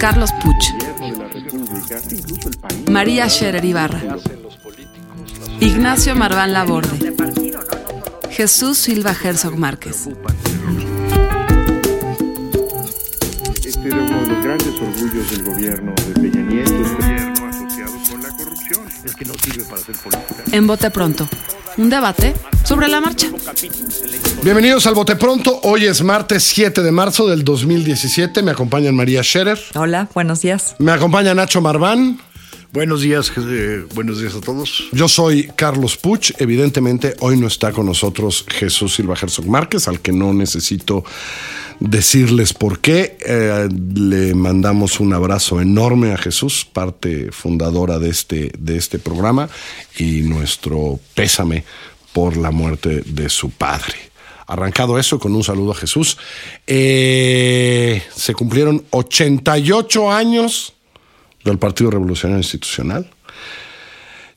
Carlos Puch, María Scherer Ibarra, Ignacio Marván Laborde, Jesús Silva Herzog Márquez. Este era uno de los grandes orgullos del gobierno de Peña Nieto. Gobierno asociado con la corrupción. Es que no sirve para hacer política. En Bote Pronto, un debate sobre la marcha. Bienvenidos al Bote Pronto. Hoy es martes 7 de marzo del 2017. Me acompañan María Scherer. Hola, buenos días. Me acompaña Nacho Marván. Buenos días, eh, buenos días a todos. Yo soy Carlos Puch. Evidentemente, hoy no está con nosotros Jesús Silva Herzog Márquez, al que no necesito decirles por qué. Eh, le mandamos un abrazo enorme a Jesús, parte fundadora de este, de este programa, y nuestro pésame por la muerte de su padre. Arrancado eso con un saludo a Jesús. Eh, se cumplieron 88 años del Partido Revolucionario Institucional.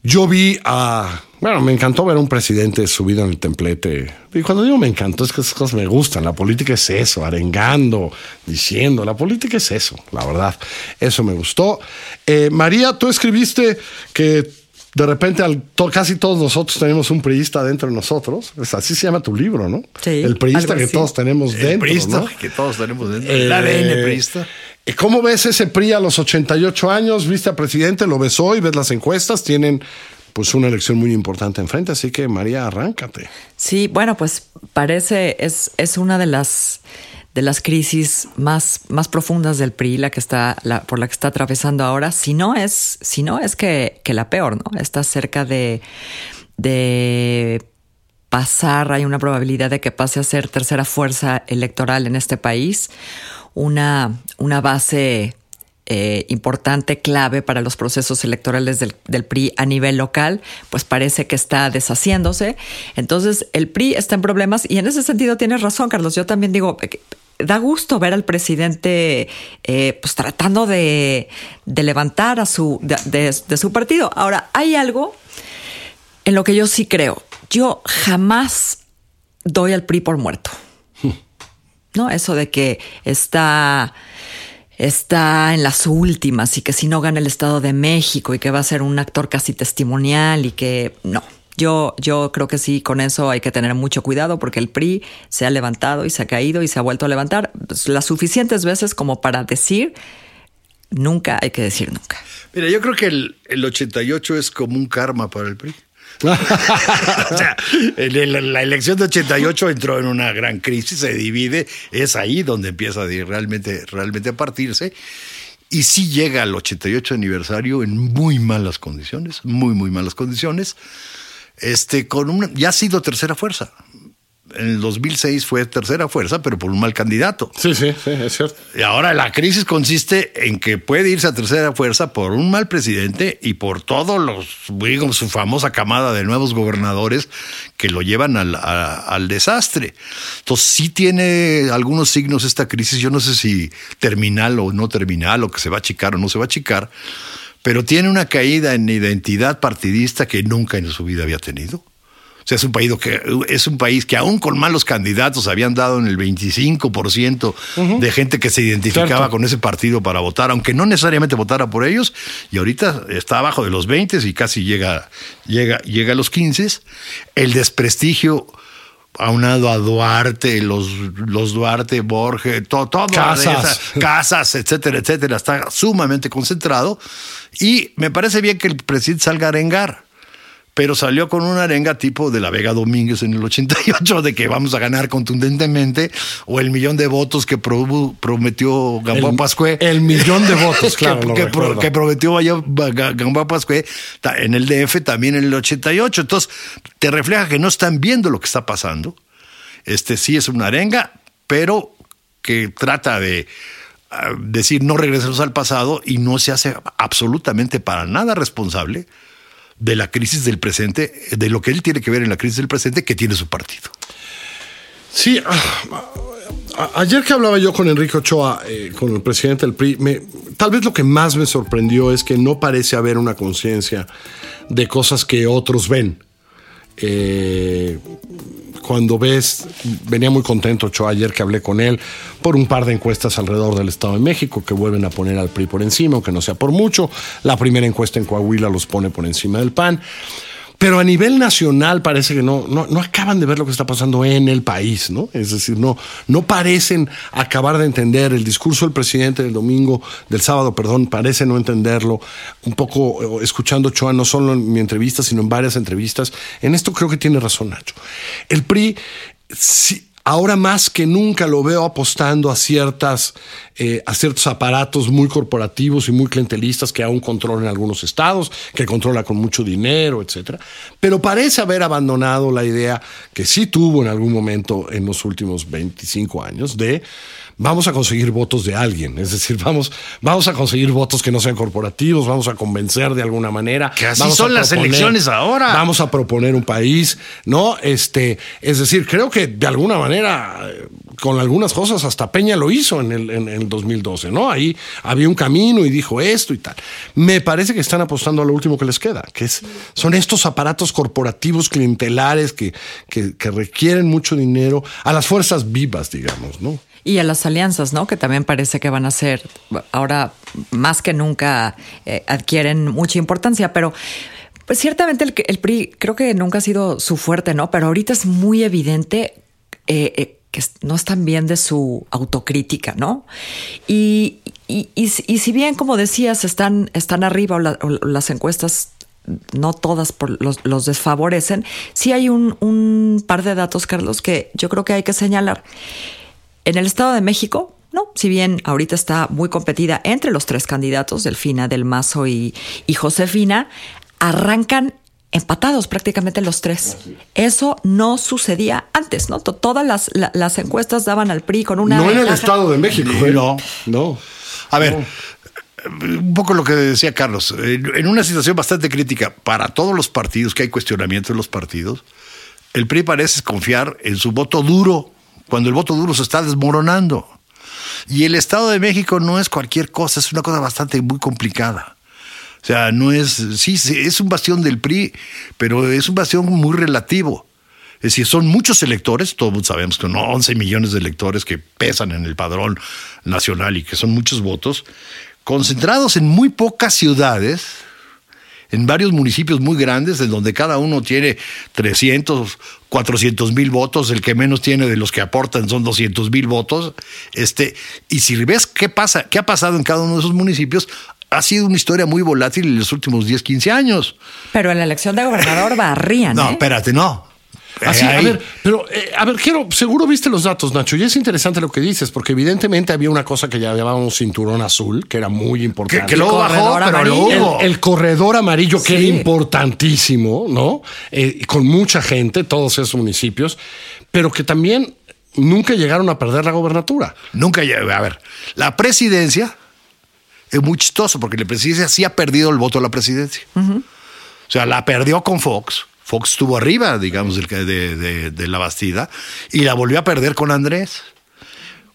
Yo vi a. Bueno, me encantó ver a un presidente subido en el templete. Y cuando digo me encantó, es que esas cosas me gustan. La política es eso, arengando, diciendo. La política es eso, la verdad. Eso me gustó. Eh, María, tú escribiste que de repente al, to, casi todos nosotros tenemos un priista dentro de nosotros. Es, así se llama tu libro, ¿no? Sí, El priista que todos tenemos dentro. el priista, ¿no? que todos tenemos dentro. Eh, el ADN priista. ¿Y ¿Cómo ves ese PRI a los 88 años? ¿Viste a presidente? ¿Lo ves hoy? ¿Ves las encuestas? Tienen pues una elección muy importante enfrente, así que María, arráncate. Sí, bueno, pues parece, es, es una de las de las crisis más, más profundas del PRI, la que está, por la que está atravesando ahora, si no es, es que, que la peor, ¿no? Está cerca de, de pasar, hay una probabilidad de que pase a ser tercera fuerza electoral en este país, una, una base eh, importante, clave para los procesos electorales del, del, PRI a nivel local, pues parece que está deshaciéndose. Entonces, el PRI está en problemas y en ese sentido tienes razón, Carlos. Yo también digo, da gusto ver al presidente eh, pues tratando de, de, levantar a su, de, de, de su partido. Ahora, hay algo en lo que yo sí creo. Yo jamás doy al PRI por muerto. ¿No? Eso de que está está en las últimas y que si no gana el Estado de México y que va a ser un actor casi testimonial y que no. Yo, yo creo que sí, con eso hay que tener mucho cuidado porque el PRI se ha levantado y se ha caído y se ha vuelto a levantar las suficientes veces como para decir nunca hay que decir nunca. Mira, yo creo que el, el 88 es como un karma para el PRI. o sea, la elección de 88 entró en una gran crisis, se divide, es ahí donde empieza realmente, realmente a partirse. Y sí llega al 88 aniversario en muy malas condiciones, muy, muy malas condiciones. Este, con una, ya ha sido tercera fuerza. En el 2006 fue tercera fuerza, pero por un mal candidato. Sí, sí, sí, es cierto. Y ahora la crisis consiste en que puede irse a tercera fuerza por un mal presidente y por todos los, digamos, su famosa camada de nuevos gobernadores que lo llevan al, a, al desastre. Entonces sí tiene algunos signos esta crisis. Yo no sé si terminal o no terminal, o que se va a achicar o no se va a achicar, pero tiene una caída en identidad partidista que nunca en su vida había tenido. O sea, es un país que es un país que aún con malos candidatos habían dado en el 25% uh -huh. de gente que se identificaba Cierto. con ese partido para votar, aunque no necesariamente votara por ellos, y ahorita está abajo de los 20 y casi llega, llega, llega a los 15. El desprestigio aunado a Duarte, los, los Duarte, Borges, todo, todo casas. Esa, casas, etcétera, etcétera, está sumamente concentrado. Y me parece bien que el presidente salga a arengar pero salió con una arenga tipo de la Vega Domínguez en el 88 de que vamos a ganar contundentemente o el millón de votos que pro, prometió Gamboa Pascué. El millón de votos, claro. que, que, que, prometió Gamboa Pascué en el DF también en el 88. Entonces, te refleja que no están viendo lo que está pasando. Este sí es una arenga, pero que trata de uh, decir no regresemos al pasado y no se hace absolutamente para nada responsable de la crisis del presente, de lo que él tiene que ver en la crisis del presente que tiene su partido. Sí, a, ayer que hablaba yo con Enrique Ochoa, eh, con el presidente del PRI, tal vez lo que más me sorprendió es que no parece haber una conciencia de cosas que otros ven. Eh, cuando ves, venía muy contento Ochoa ayer que hablé con él por un par de encuestas alrededor del Estado de México que vuelven a poner al PRI por encima, aunque no sea por mucho. La primera encuesta en Coahuila los pone por encima del PAN. Pero a nivel nacional parece que no, no, no, acaban de ver lo que está pasando en el país, ¿no? Es decir, no, no parecen acabar de entender el discurso del presidente del domingo, del sábado, perdón, parece no entenderlo. Un poco eh, escuchando Choa, no solo en mi entrevista, sino en varias entrevistas. En esto creo que tiene razón Nacho. El PRI, sí, Ahora más que nunca lo veo apostando a eh, a ciertos aparatos muy corporativos y muy clientelistas que aún controlan algunos estados, que controla con mucho dinero, etcétera. Pero parece haber abandonado la idea que sí tuvo en algún momento en los últimos 25 años de vamos a conseguir votos de alguien, es decir, vamos, vamos a conseguir votos que no sean corporativos, vamos a convencer de alguna manera. Que así son las elecciones ahora. Vamos a proponer un país, ¿no? Este, es decir, creo que de alguna manera, con algunas cosas, hasta Peña lo hizo en el, en, el 2012, ¿no? Ahí había un camino y dijo esto y tal. Me parece que están apostando a lo último que les queda, que es, son estos aparatos corporativos clientelares que, que, que requieren mucho dinero, a las fuerzas vivas, digamos, ¿no? Y a las alianzas, ¿no? Que también parece que van a ser, ahora más que nunca, eh, adquieren mucha importancia, pero pues ciertamente el, el, PRI creo que nunca ha sido su fuerte, ¿no? Pero ahorita es muy evidente eh, eh, que no están bien de su autocrítica, ¿no? Y, y, y, y, si bien, como decías, están, están arriba o, la, o las encuestas no todas por los, los, desfavorecen, sí hay un, un par de datos, Carlos, que yo creo que hay que señalar. En el Estado de México, no, si bien ahorita está muy competida entre los tres candidatos, Delfina, Del Mazo y, y Josefina, arrancan empatados prácticamente los tres. Eso no sucedía antes, ¿no? Todas las, la, las encuestas daban al PRI con una. No en el Estado de México, ¿eh? no. No. A ver. No un poco lo que decía Carlos, en una situación bastante crítica para todos los partidos, que hay cuestionamiento en los partidos, el PRI parece confiar en su voto duro cuando el voto duro se está desmoronando. Y el Estado de México no es cualquier cosa, es una cosa bastante muy complicada. O sea, no es, sí, es un bastión del PRI, pero es un bastión muy relativo. Es decir, son muchos electores, todos sabemos que no 11 millones de electores que pesan en el padrón nacional y que son muchos votos, concentrados en muy pocas ciudades, en varios municipios muy grandes, en donde cada uno tiene 300, 400 mil votos, el que menos tiene de los que aportan son 200 mil votos. Este, y si ves qué pasa, qué ha pasado en cada uno de esos municipios, ha sido una historia muy volátil en los últimos 10, 15 años. Pero en la elección de gobernador barrían. No, ¿eh? espérate, no. Así, a ver, pero eh, a ver, quiero, seguro viste los datos, Nacho, y es interesante lo que dices, porque evidentemente había una cosa que ya llamábamos cinturón azul, que era muy importante. Que, que luego bajó, pero hubo. El, el, corredor amarillo, que sí. era importantísimo, ¿no? Eh, con mucha gente, todos esos municipios, pero que también nunca llegaron a perder la gobernatura. Nunca, a ver, la presidencia es muy chistoso, porque la presidencia sí ha perdido el voto a la presidencia. Uh -huh. O sea, la perdió con Fox. Fox estuvo arriba, digamos, de, la Bastida y la volvió a perder con Andrés.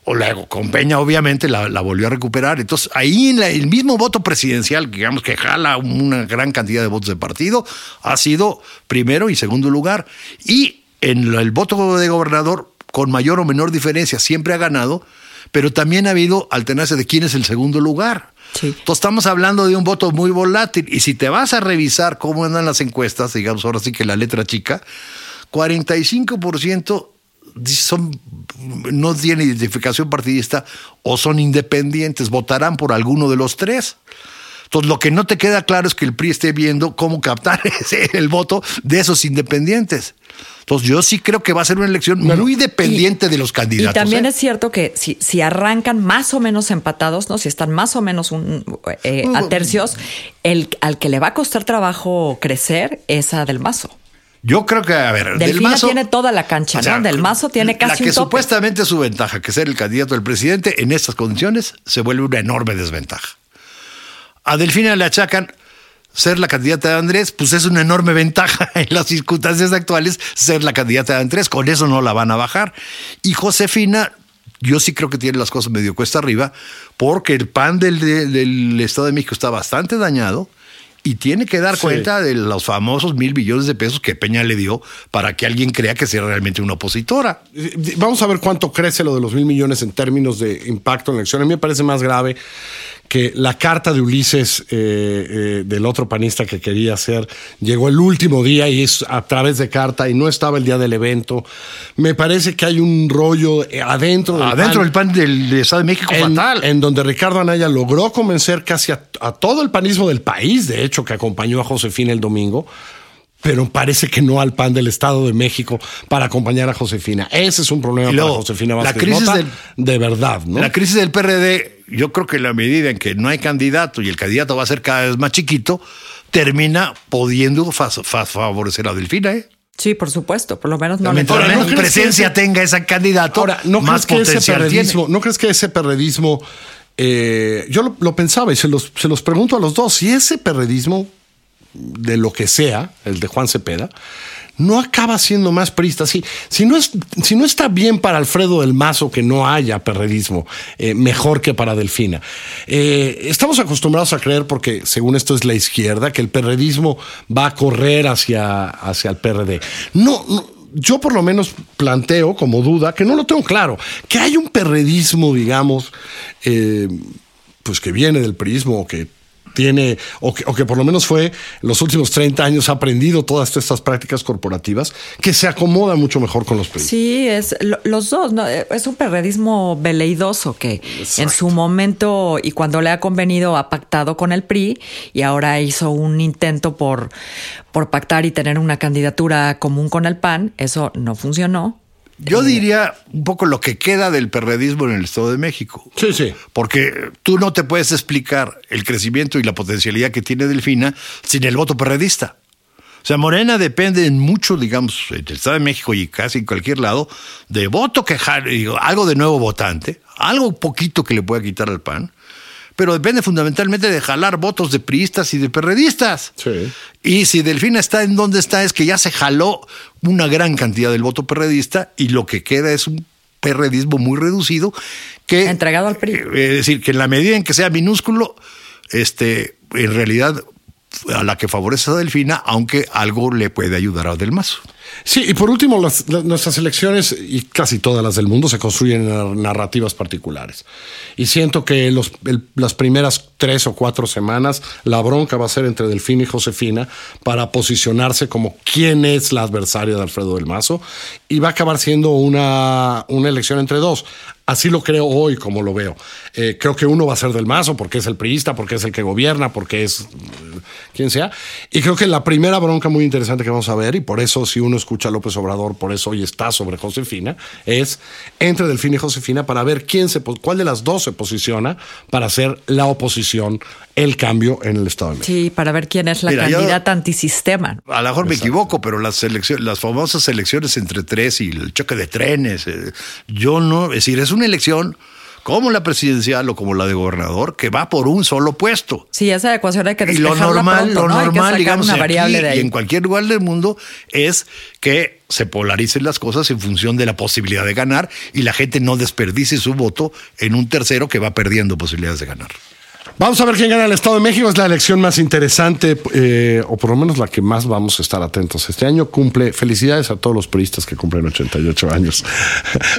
O luego con Peña, obviamente, la, la volvió a recuperar. Entonces, ahí en la, el mismo voto presidencial, digamos que jala una gran cantidad de votos de partido, ha sido primero y segundo lugar. Y en el voto de gobernador, con mayor o menor diferencia, siempre ha ganado, pero también ha habido alternancia de quién es el segundo lugar. Entonces estamos hablando de un voto muy volátil. Y si te vas a revisar cómo andan las encuestas, digamos ahora sí que la letra chica, 45% son, no tienen identificación partidista o son independientes, votarán por alguno de los tres. Entonces, lo que no te queda claro es que el PRI esté viendo cómo captar ese, el voto de esos independientes. Entonces, yo sí creo que va a ser una elección bueno, muy dependiente y, de los candidatos. Y también ¿eh? es cierto que si, si, arrancan más o menos empatados, ¿no? Si están más o menos un, eh, a tercios, el, al que le va a costar trabajo crecer es a Del Mazo. Yo creo que, a ver, Del Mazo tiene toda la cancha, o sea, ¿no? Del Mazo tiene casi La que un tope. supuestamente es su ventaja, que ser el candidato del presidente, en estas condiciones se vuelve una enorme desventaja. A Delfina le achacan ser la candidata de Andrés, pues es una enorme ventaja en las circunstancias actuales ser la candidata de Andrés, con eso no la van a bajar. Y Josefina, yo sí creo que tiene las cosas medio cuesta arriba, porque el PAN del, del Estado de México está bastante dañado y tiene que dar Sí. cuenta de los famosos mil billones de pesos que Peña le dio para que alguien crea que sea realmente una opositora. Vamos a ver cuánto crece lo de los mil millones en términos de impacto en la elección. A mí me parece más grave que la carta de Ulises, eh, eh, del otro panista que quería hacer, llegó el último día y es a través de carta y no estaba el día del evento. Me parece que hay un rollo eh, adentro del Adentro del PAN PAN del, Estado de México en, fatal. en donde Ricardo Anaya logró convencer casi a, a todo el panismo del país, de hecho, que acompañó a Josefina el domingo, pero parece que no al PAN del Estado de México para acompañar a Josefina. Ese es un problema luego, para Josefina la Vázquez crisis Mota, del- de verdad, ¿no? La crisis del PRD, yo creo que en la medida en que no hay candidato y el candidato va a ser cada vez más chiquito, termina pudiendo fa- fa- favorecer a Delfina. ¿eh? Sí, por supuesto, por lo menos no Mientras ¿no menos que presencia ese- tenga ese candidato, Ahora, ¿no más crees que ese perredismo, tiene. ¿no crees que ese perredismo, eh, yo lo, lo pensaba y se los, se los pregunto a los dos, si ese perredismo de lo que sea, el de Juan Cepeda, no acaba siendo más priista. Si, si, no, es, si no está bien para Alfredo del Mazo que no haya perredismo, eh, mejor que para Delfina. Eh, estamos acostumbrados a creer, porque según esto es la izquierda, que el perredismo va a correr hacia, hacia el PRD. No, yo por lo menos planteo como duda, que no lo tengo claro, que hay un perredismo, digamos, eh, pues que viene del prismo, que tiene, o que, o que por lo menos fue en los últimos 30 años ha aprendido todas estas prácticas corporativas, que se acomoda mucho mejor con los prismas. Sí, es lo- los dos, ¿no? Eh, es un perredismo veleidoso que en su momento y cuando le ha convenido ha pactado con el PRI y ahora hizo un intento por, por pactar y tener una candidatura común con el PAN. Eso no funcionó. Yo diría un poco lo que queda del perredismo en el Estado de México. Sí, sí. Porque tú no te puedes explicar el crecimiento y la potencialidad que tiene Delfina sin el voto perredista. O sea, Morena depende en mucho, digamos, en el Estado de México y casi en cualquier lado, de voto que algo de nuevo votante, algo poquito que le pueda quitar al PAN, pero depende fundamentalmente de jalar votos de priistas y de perredistas. Sí. Y si Delfina está en donde está, es que ya se jaló una gran cantidad del voto perredista y lo que queda es un perredismo muy reducido que Entregado al PRI. eh, Es decir, que en la medida en que sea minúsculo, este, en realidad a la que favorece a Delfina, aunque algo le puede ayudar a Del Mazo. Sí, y por último, las- las- nuestras elecciones, y casi todas las del mundo, se construyen en nar- narrativas particulares. Y siento que los, el- las primeras tres o cuatro semanas, la bronca va a ser entre Delfín y Josefina para posicionarse como quién es la adversaria de Alfredo del Mazo, y va a acabar siendo una, una elección entre dos. Así lo creo hoy, como lo veo. Eh, creo que uno va a ser del Mazo porque es el priista, porque es el que gobierna, porque es eh, quien sea. Y creo que la primera bronca muy interesante que vamos a ver, y por eso si uno escucha a López Obrador, por eso hoy está sobre Josefina, es entre Delfín y Josefina para ver quién se, cuál de las dos se posiciona para hacer la oposición, el cambio en el Estado de México. Sí, para ver quién es la Mira, yo- candidata antisistema. A lo mejor me equivoco, pero las elecciones, las famosas elecciones entre tres y el choque de trenes, eh, yo no, es decir, es una elección como la presidencial o como la de gobernador que va por un solo puesto. Sí, esa ecuación hay que Y lo normal, pronto, lo normal, digamos, aquí de y en cualquier lugar del mundo es que se polaricen las cosas en función de la posibilidad de ganar y la gente no desperdicie su voto en un tercero que va perdiendo posibilidades de ganar. Vamos a ver quién gana el Estado de México. Es la elección más interesante, eh, o por lo menos la que más vamos a estar atentos. Este año cumple. Felicidades a todos los periodistas que cumplen 88 años.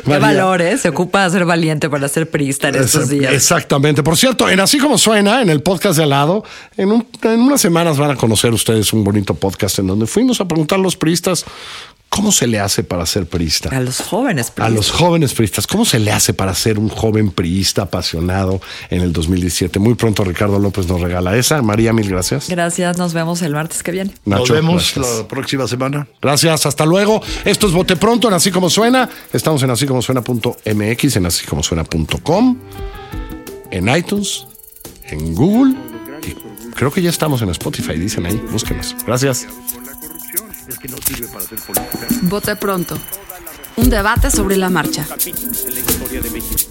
Qué María. valor, ¿eh? Se ocupa de ser valiente para ser priista en estos días. Exactamente. Por cierto, en Así como suena, en el podcast de al lado, en, un- en unas semanas van a conocer ustedes un bonito podcast en donde fuimos a preguntar a los priistas cómo se le hace para ser priista. A los jóvenes A priistas. los jóvenes priistas, ¿cómo se le hace para ser un joven priista apasionado en el 2017? Muy pronto Ricardo López nos regala esa. María, mil gracias. Gracias, nos vemos el martes que viene. Nos vemos gracias. la próxima semana. Gracias, hasta luego. Esto es Bote Pronto en Así Como Suena. Estamos en así como suena.mx, en así como suena.com, en iTunes, en Google. Y creo que ya estamos en Spotify, dicen ahí. Búsquenos. Gracias. Es que no sirve para hacer política. Vote pronto. Un debate sobre la marcha. de México.